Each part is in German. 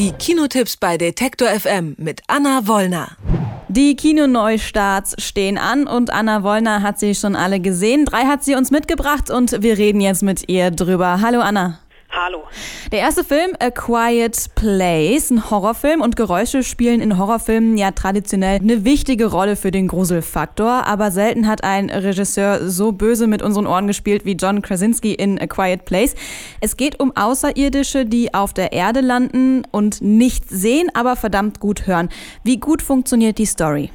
Die Kinotipps bei Detektor FM mit Anna Wollner. Die Kinoneustarts stehen an und Anna Wollner hat sie schon alle gesehen. Drei hat sie uns mitgebracht und wir reden jetzt mit ihr drüber. Hallo Anna. Hallo. Der erste Film, A Quiet Place, ein Horrorfilm und Geräusche spielen in Horrorfilmen ja traditionell eine wichtige Rolle für den Gruselfaktor, aber selten hat ein Regisseur so böse mit unseren Ohren gespielt wie John Krasinski in A Quiet Place. Es geht um Außerirdische, die auf der Erde landen und nichts sehen, aber verdammt gut hören. Wie gut funktioniert die Story?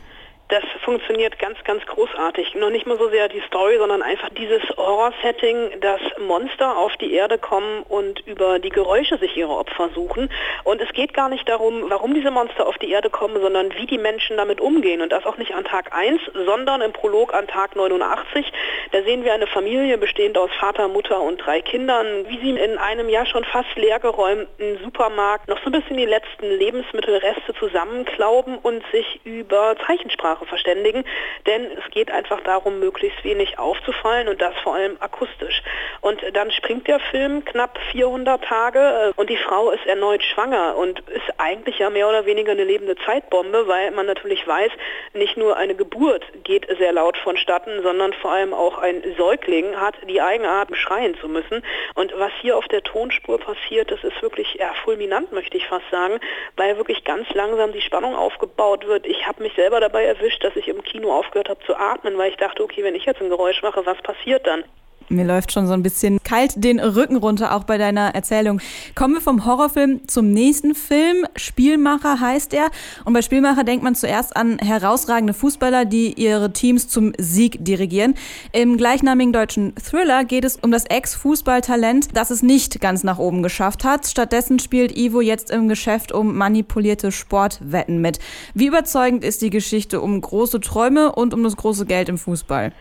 Das funktioniert ganz, ganz großartig. Noch nicht mal so sehr die Story, sondern einfach dieses Horror-Setting, dass Monster auf die Erde kommen und über die Geräusche sich ihre Opfer suchen. Und es geht gar nicht darum, warum diese Monster auf die Erde kommen, sondern wie die Menschen damit umgehen. Und das auch nicht an Tag 1, sondern im Prolog an Tag 89. Da sehen wir eine Familie bestehend aus Vater, Mutter und drei Kindern, wie sie in einem ja schon fast leergeräumten Supermarkt noch so ein bisschen die letzten Lebensmittelreste zusammenklauben und sich über Zeichensprache Sprache verständigen, denn es geht einfach darum, möglichst wenig aufzufallen und das vor allem akustisch. Und dann springt der Film knapp 400 Tage äh, und die Frau ist erneut schwanger und ist eigentlich ja mehr oder weniger eine lebende Zeitbombe, weil man natürlich weiß, nicht nur eine Geburt geht sehr laut vonstatten, sondern vor allem auch ein Säugling hat die Eigenart, schreien zu müssen. Und was hier auf der Tonspur passiert, das ist wirklich ja, fulminant, möchte ich fast sagen, weil wirklich ganz langsam die Spannung aufgebaut wird. Ich habe mich selber dabei erwischt, erwischt, dass ich im Kino aufgehört habe zu atmen, weil ich dachte, okay, wenn ich jetzt ein Geräusch mache, was passiert dann? Mir läuft schon so ein bisschen kalt den Rücken runter, auch bei deiner Erzählung. Kommen wir vom Horrorfilm zum nächsten Film. Spielmacher heißt er. Und bei Spielmacher denkt man zuerst an herausragende Fußballer, die ihre Teams zum Sieg dirigieren. Im gleichnamigen deutschen Thriller geht es um das Ex-Fußballtalent, das es nicht ganz nach oben geschafft hat. Stattdessen spielt Ivo jetzt im Geschäft um manipulierte Sportwetten mit. Wie überzeugend ist die Geschichte um große Träume und um das große Geld im Fußball?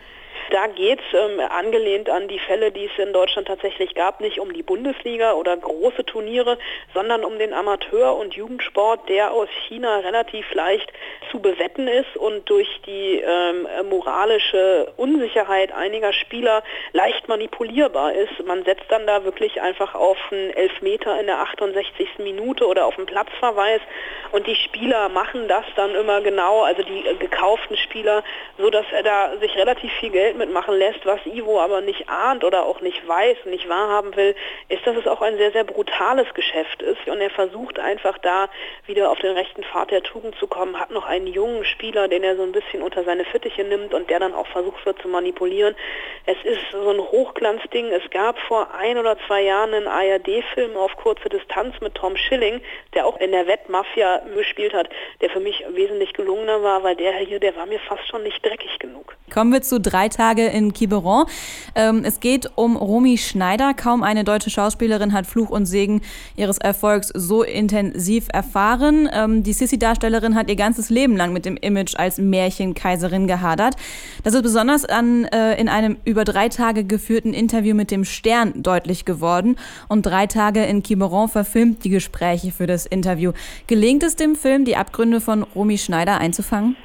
Da geht es ähm, angelehnt an die Fälle, die es in Deutschland tatsächlich gab, nicht um die Bundesliga oder große Turniere, sondern um den Amateur- und Jugendsport, der aus China relativ leicht zu bewetten ist und durch die ähm, moralische Unsicherheit einiger Spieler leicht manipulierbar ist. Man setzt dann da wirklich einfach auf einen Elfmeter in der 68. Minute oder auf einen Platzverweis und die Spieler machen das dann immer genau, also die äh, gekauften Spieler, so dass er da sich relativ viel Geld Geld mitmachen lässt, was Ivo aber nicht ahnt oder auch nicht weiß, nicht wahrhaben will, ist, dass es auch ein sehr, sehr brutales Geschäft ist. Und er versucht einfach da wieder auf den rechten Pfad der Tugend zu kommen, hat noch einen jungen Spieler, den er so ein bisschen unter seine Fittiche nimmt und der dann auch versucht wird zu manipulieren. Es ist so ein Hochglanzding. Es gab vor ein oder zwei Jahren einen ARD-Film auf kurze Distanz mit Tom Schilling, der auch in der Wettmafia gespielt hat, der für mich wesentlich gelungener war, weil der hier, der war mir fast schon nicht dreckig genug. Kommen wir zu drei Tagen Tage in Quiberon. Ähm, es geht um Romy Schneider. Kaum eine deutsche Schauspielerin hat Fluch und Segen ihres Erfolgs so intensiv erfahren. Ähm, die Sissy-Darstellerin hat ihr ganzes Leben lang mit dem Image als Märchenkaiserin gehadert. Das ist besonders an, äh, in einem über drei Tage geführten Interview mit dem Stern deutlich geworden. Und drei Tage in Quiberon verfilmt die Gespräche für das Interview. Gelingt es dem Film, die Abgründe von Romy Schneider einzufangen?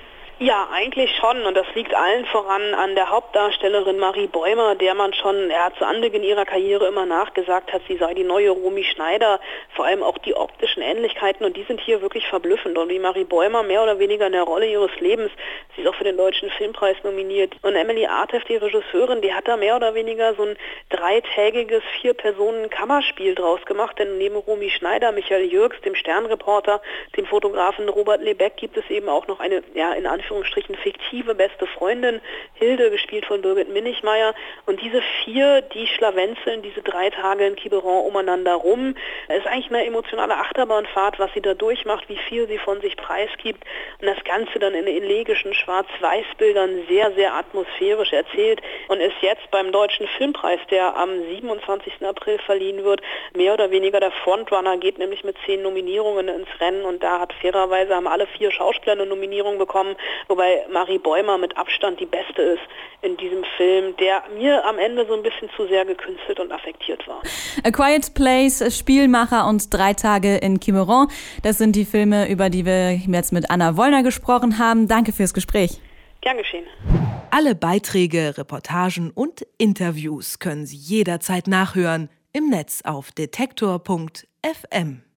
Ja, eigentlich schon. Und das liegt allen voran an der Hauptdarstellerin Marie Bäumer, der man schon ja, zu Anbeginn ihrer Karriere immer nachgesagt hat, sie sei die neue Romy Schneider. Vor allem auch die optischen Ähnlichkeiten. Und die sind hier wirklich verblüffend. Und wie Marie Bäumer mehr oder weniger in der Rolle ihres Lebens, sie ist auch für den Deutschen Filmpreis nominiert. Und Emily Artef, die Regisseurin, die hat da mehr oder weniger so ein dreitägiges Vier-Personen-Kammerspiel draus gemacht. Denn neben Romy Schneider, Michael Jürgs, dem Sternreporter, dem Fotografen Robert Lebeck, gibt es eben auch noch eine, ja, in Anführungszeichen Anführungsstrichen fiktive beste Freundin, Hilde, gespielt von Birgit Minichmeier. Und diese vier, die schlawenzeln diese drei Tage in Quiberon umeinander rum. Es ist eigentlich eine emotionale Achterbahnfahrt, was sie da durchmacht, wie viel sie von sich preisgibt. Und das Ganze dann in elegischen Schwarz-Weiß-Bildern sehr, sehr atmosphärisch erzählt und ist jetzt beim Deutschen Filmpreis, der am 27. April verliehen wird, mehr oder weniger der Frontrunner, geht nämlich mit zehn Nominierungen ins Rennen und da hat fairerweise haben alle vier Schauspieler eine Nominierung bekommen wobei Marie Bäumer mit Abstand die beste ist in diesem Film, der mir am Ende so ein bisschen zu sehr gekünstelt und affektiert war. A Quiet Place, Spielmacher und Drei Tage in Quiberon. Das sind die Filme, über die wir jetzt mit Anna Wollner gesprochen haben. Danke fürs Gespräch. Gern geschehen. Alle Beiträge, Reportagen und Interviews können Sie jederzeit nachhören im Netz auf detektor.fm.